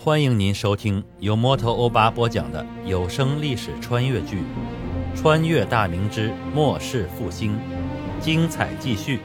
欢迎您收听由摩托欧巴播讲的有声历史穿越剧《穿越大明之末世复兴》，精彩继续。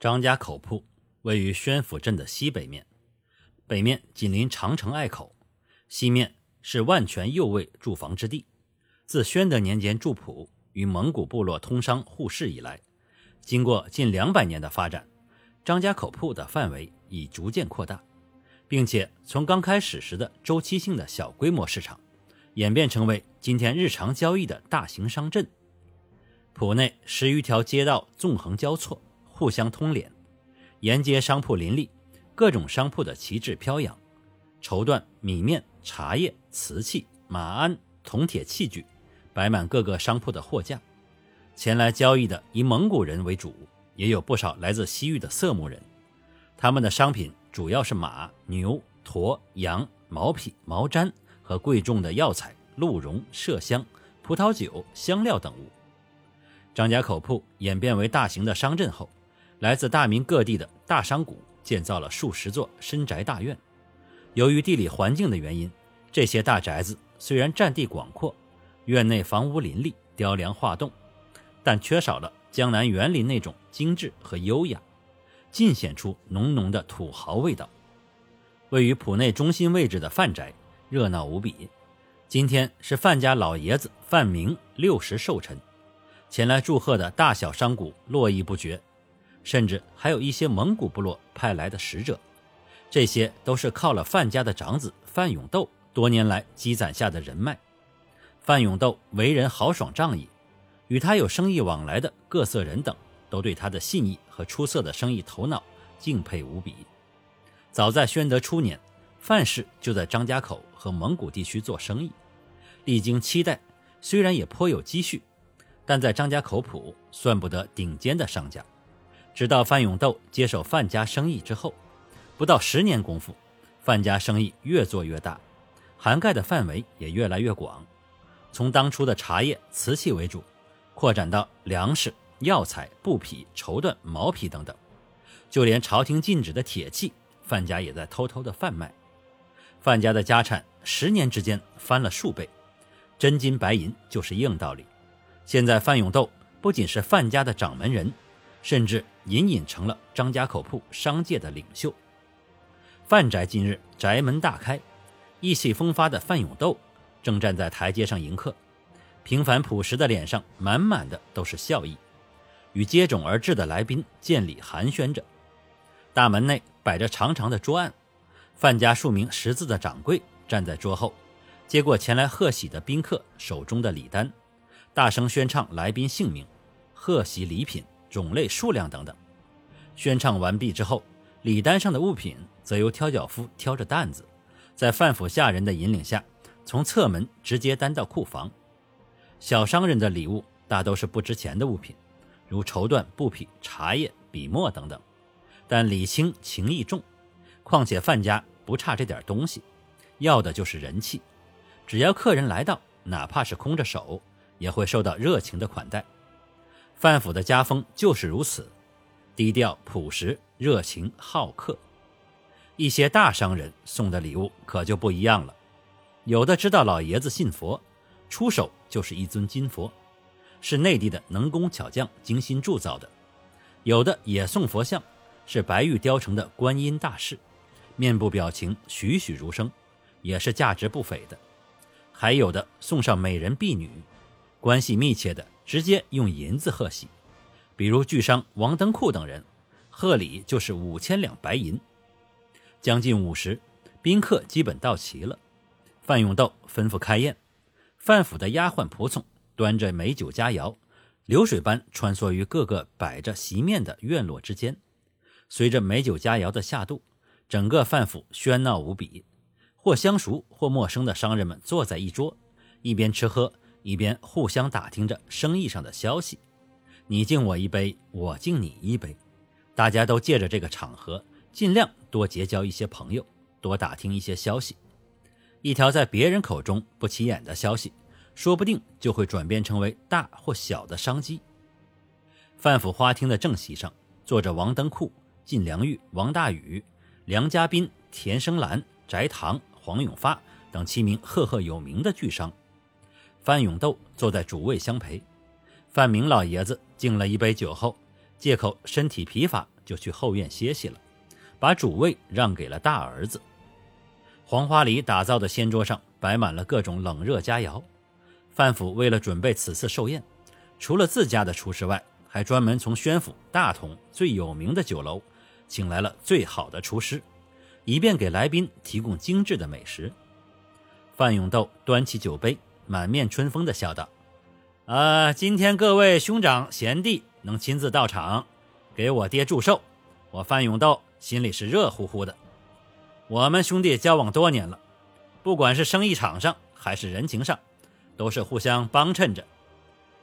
张家口铺位于宣府镇的西北面，北面紧邻长城隘口，西面是万全右卫驻防之地。自宣德年间驻铺与蒙古部落通商互市以来，经过近两百年的发展，张家口铺的范围。已逐渐扩大，并且从刚开始时的周期性的小规模市场，演变成为今天日常交易的大型商镇。铺内十余条街道纵横交错，互相通连，沿街商铺林立，各种商铺的旗帜飘扬，绸缎、米面、茶叶、瓷器、马鞍、铜铁器具，摆满各个商铺的货架。前来交易的以蒙古人为主，也有不少来自西域的色目人。他们的商品主要是马、牛、驼、羊、毛匹、毛毡和贵重的药材、鹿茸、麝香、葡萄酒、香料等物。张家口铺演变为大型的商镇后，来自大明各地的大商贾建造了数十座深宅大院。由于地理环境的原因，这些大宅子虽然占地广阔，院内房屋林立、雕梁画栋，但缺少了江南园林那种精致和优雅。尽显出浓浓的土豪味道。位于浦内中心位置的范宅热闹无比。今天是范家老爷子范明六十寿辰，前来祝贺的大小商贾络绎不绝，甚至还有一些蒙古部落派来的使者。这些都是靠了范家的长子范永斗多年来积攒下的人脉。范永斗为人豪爽仗义，与他有生意往来的各色人等。都对他的信义和出色的生意头脑敬佩无比。早在宣德初年，范氏就在张家口和蒙古地区做生意，历经七代，虽然也颇有积蓄，但在张家口铺算不得顶尖的商家。直到范永斗接手范家生意之后，不到十年功夫，范家生意越做越大，涵盖的范围也越来越广，从当初的茶叶、瓷器为主，扩展到粮食。药材、布匹、绸缎、毛皮等等，就连朝廷禁止的铁器，范家也在偷偷的贩卖。范家的家产十年之间翻了数倍，真金白银就是硬道理。现在范永斗不仅是范家的掌门人，甚至隐隐成了张家口铺商界的领袖。范宅今日宅门大开，意气风发的范永斗正站在台阶上迎客，平凡朴实的脸上满满的都是笑意。与接踵而至的来宾见礼寒暄着，大门内摆着长长的桌案，范家数名识字的掌柜站在桌后，接过前来贺喜的宾客手中的礼单，大声宣唱来宾姓名、贺喜礼品种类、数量等等。宣唱完毕之后，礼单上的物品则由挑脚夫挑着担子，在范府下人的引领下，从侧门直接担到库房。小商人的礼物大都是不值钱的物品。如绸缎、布匹、茶叶、笔墨等等，但礼轻情意重。况且范家不差这点东西，要的就是人气。只要客人来到，哪怕是空着手，也会受到热情的款待。范府的家风就是如此，低调朴实、热情好客。一些大商人送的礼物可就不一样了，有的知道老爷子信佛，出手就是一尊金佛。是内地的能工巧匠精心铸造的，有的也送佛像，是白玉雕成的观音大士，面部表情栩栩如生，也是价值不菲的。还有的送上美人婢女，关系密切的直接用银子贺喜，比如巨商王登库等人，贺礼就是五千两白银。将近午时，宾客基本到齐了，范永斗吩咐开宴，范府的丫鬟仆从。端着美酒佳肴，流水般穿梭于各个摆着席面的院落之间。随着美酒佳肴的下肚，整个范府喧闹无比。或相熟或陌生的商人们坐在一桌，一边吃喝，一边互相打听着生意上的消息。你敬我一杯，我敬你一杯，大家都借着这个场合，尽量多结交一些朋友，多打听一些消息。一条在别人口中不起眼的消息。说不定就会转变成为大或小的商机。范府花厅的正席上坐着王登库、晋良玉、王大宇、梁家斌、田生兰、翟唐、黄永发等七名赫赫有名的巨商。范永斗坐在主位相陪。范明老爷子敬了一杯酒后，借口身体疲乏，就去后院歇息了，把主位让给了大儿子。黄花梨打造的仙桌上摆满了各种冷热佳肴。范府为了准备此次寿宴，除了自家的厨师外，还专门从宣府大同最有名的酒楼请来了最好的厨师，以便给来宾提供精致的美食。范永斗端起酒杯，满面春风地笑道：“啊，今天各位兄长贤弟能亲自到场，给我爹祝寿，我范永斗心里是热乎乎的。我们兄弟交往多年了，不管是生意场上还是人情上。”都是互相帮衬着，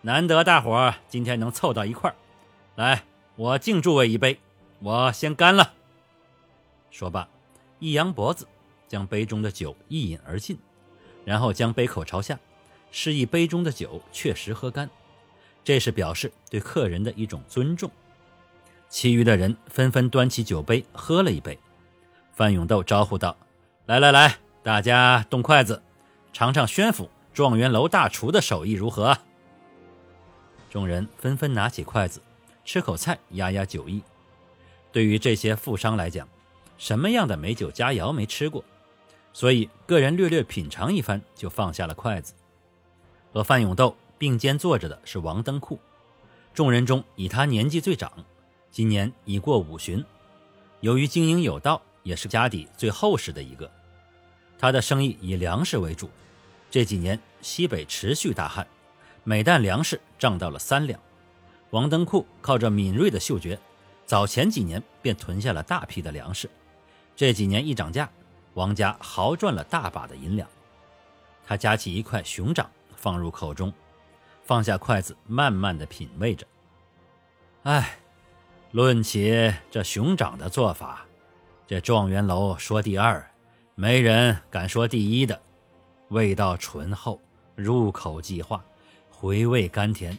难得大伙儿今天能凑到一块儿，来，我敬诸位一杯，我先干了。说罢，一扬脖子，将杯中的酒一饮而尽，然后将杯口朝下，示意杯中的酒确实喝干，这是表示对客人的一种尊重。其余的人纷纷端起酒杯喝了一杯。范永斗招呼道：“来来来，大家动筷子，尝尝宣府。”状元楼大厨的手艺如何？众人纷纷拿起筷子，吃口菜压压酒意。对于这些富商来讲，什么样的美酒佳肴没吃过？所以个人略略品尝一番，就放下了筷子。和范永斗并肩坐着的是王登库，众人中以他年纪最长，今年已过五旬。由于经营有道，也是家底最厚实的一个。他的生意以粮食为主。这几年西北持续大旱，每担粮食涨到了三两。王登库靠着敏锐的嗅觉，早前几年便囤下了大批的粮食。这几年一涨价，王家豪赚了大把的银两。他夹起一块熊掌放入口中，放下筷子，慢慢的品味着。哎，论起这熊掌的做法，这状元楼说第二，没人敢说第一的。味道醇厚，入口即化，回味甘甜。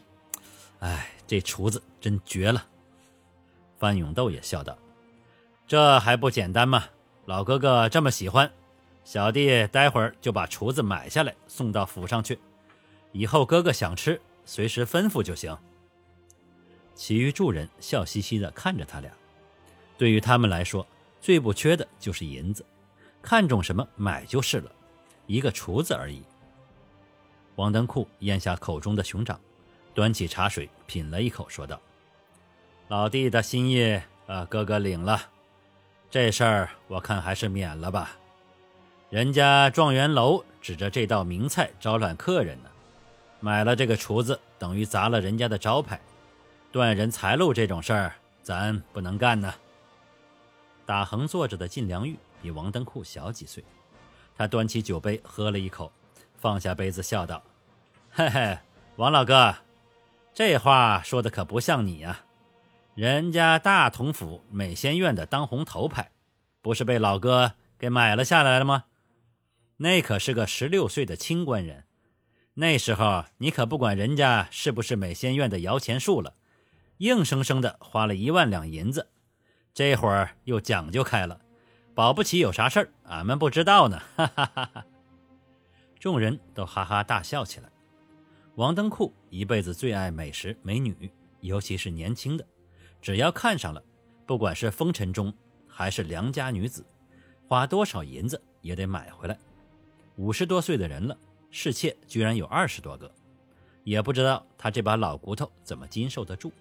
哎，这厨子真绝了！范永斗也笑道：“这还不简单吗？老哥哥这么喜欢，小弟待会儿就把厨子买下来送到府上去。以后哥哥想吃，随时吩咐就行。”其余众人笑嘻嘻地看着他俩。对于他们来说，最不缺的就是银子，看中什么买就是了。一个厨子而已。王登库咽下口中的熊掌，端起茶水品了一口，说道：“老弟的心意，呃，哥哥领了。这事儿我看还是免了吧。人家状元楼指着这道名菜招揽客人呢，买了这个厨子，等于砸了人家的招牌，断人财路这种事儿，咱不能干呢。”打横坐着的靳良玉比王登库小几岁。他端起酒杯喝了一口，放下杯子笑道：“嘿嘿，王老哥，这话说的可不像你呀。人家大同府美仙院的当红头牌，不是被老哥给买了下来了吗？那可是个十六岁的清官人。那时候你可不管人家是不是美仙院的摇钱树了，硬生生的花了一万两银子。这会儿又讲究开了。”保不齐有啥事儿，俺们不知道呢！哈哈哈哈众人都哈哈大笑起来。王登库一辈子最爱美食美女，尤其是年轻的，只要看上了，不管是风尘中还是良家女子，花多少银子也得买回来。五十多岁的人了，侍妾居然有二十多个，也不知道他这把老骨头怎么经受得住。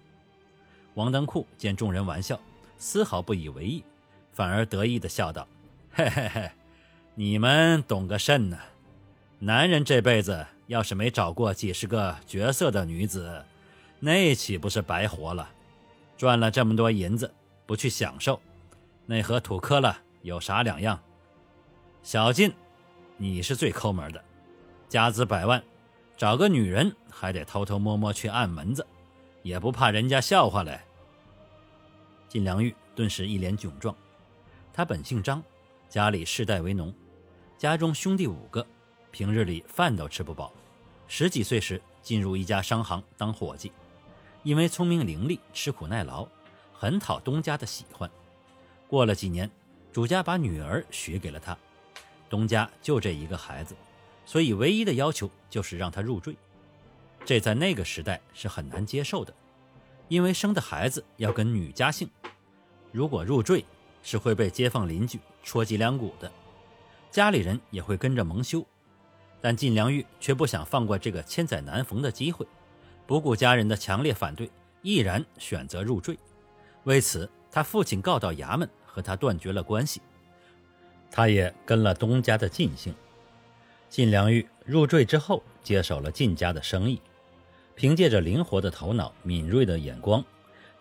王登库见众人玩笑，丝毫不以为意。反而得意地笑道：“嘿嘿嘿，你们懂个甚呢？男人这辈子要是没找过几十个绝色的女子，那岂不是白活了？赚了这么多银子不去享受，那和土坷了有啥两样？小晋，你是最抠门的，家资百万，找个女人还得偷偷摸摸去按门子，也不怕人家笑话嘞。”晋良玉顿时一脸窘状。他本姓张，家里世代为农，家中兄弟五个，平日里饭都吃不饱。十几岁时进入一家商行当伙计，因为聪明伶俐、吃苦耐劳，很讨东家的喜欢。过了几年，主家把女儿许给了他。东家就这一个孩子，所以唯一的要求就是让他入赘。这在那个时代是很难接受的，因为生的孩子要跟女家姓，如果入赘是会被街坊邻居戳脊梁骨的，家里人也会跟着蒙羞。但晋良玉却不想放过这个千载难逢的机会，不顾家人的强烈反对，毅然选择入赘。为此，他父亲告到衙门，和他断绝了关系。他也跟了东家的晋姓。晋良玉入赘之后，接手了晋家的生意，凭借着灵活的头脑、敏锐的眼光，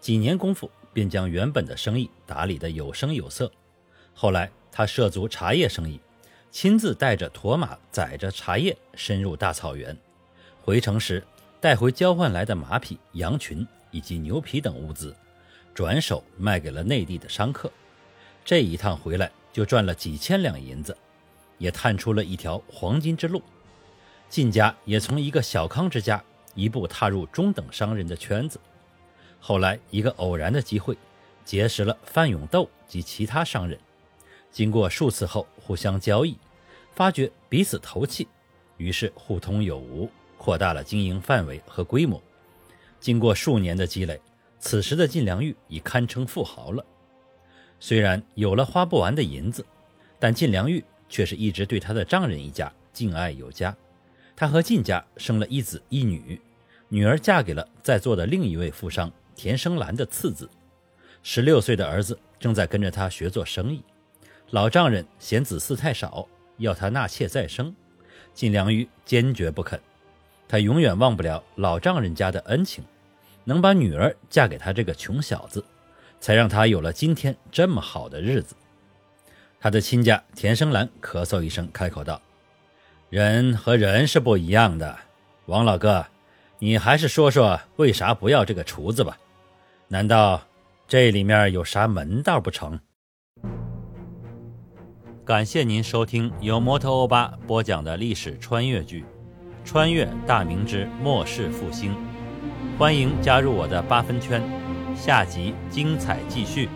几年功夫便将原本的生意打理得有声有色。后来，他涉足茶叶生意。亲自带着驼马载着茶叶深入大草原，回城时带回交换来的马匹、羊群以及牛皮等物资，转手卖给了内地的商客。这一趟回来就赚了几千两银子，也探出了一条黄金之路。晋家也从一个小康之家一步踏入中等商人的圈子。后来一个偶然的机会，结识了范永斗及其他商人，经过数次后互相交易。发觉彼此投契，于是互通有无，扩大了经营范围和规模。经过数年的积累，此时的晋良玉已堪称富豪了。虽然有了花不完的银子，但晋良玉却是一直对他的丈人一家敬爱有加。他和晋家生了一子一女，女儿嫁给了在座的另一位富商田生兰的次子。十六岁的儿子正在跟着他学做生意。老丈人嫌子嗣太少。要他纳妾再生，晋良玉坚决不肯。他永远忘不了老丈人家的恩情，能把女儿嫁给他这个穷小子，才让他有了今天这么好的日子。他的亲家田生兰咳嗽一声，开口道：“人和人是不一样的，王老哥，你还是说说为啥不要这个厨子吧？难道这里面有啥门道不成？”感谢您收听由摩托欧巴播讲的历史穿越剧《穿越大明之末世复兴》，欢迎加入我的八分圈，下集精彩继续。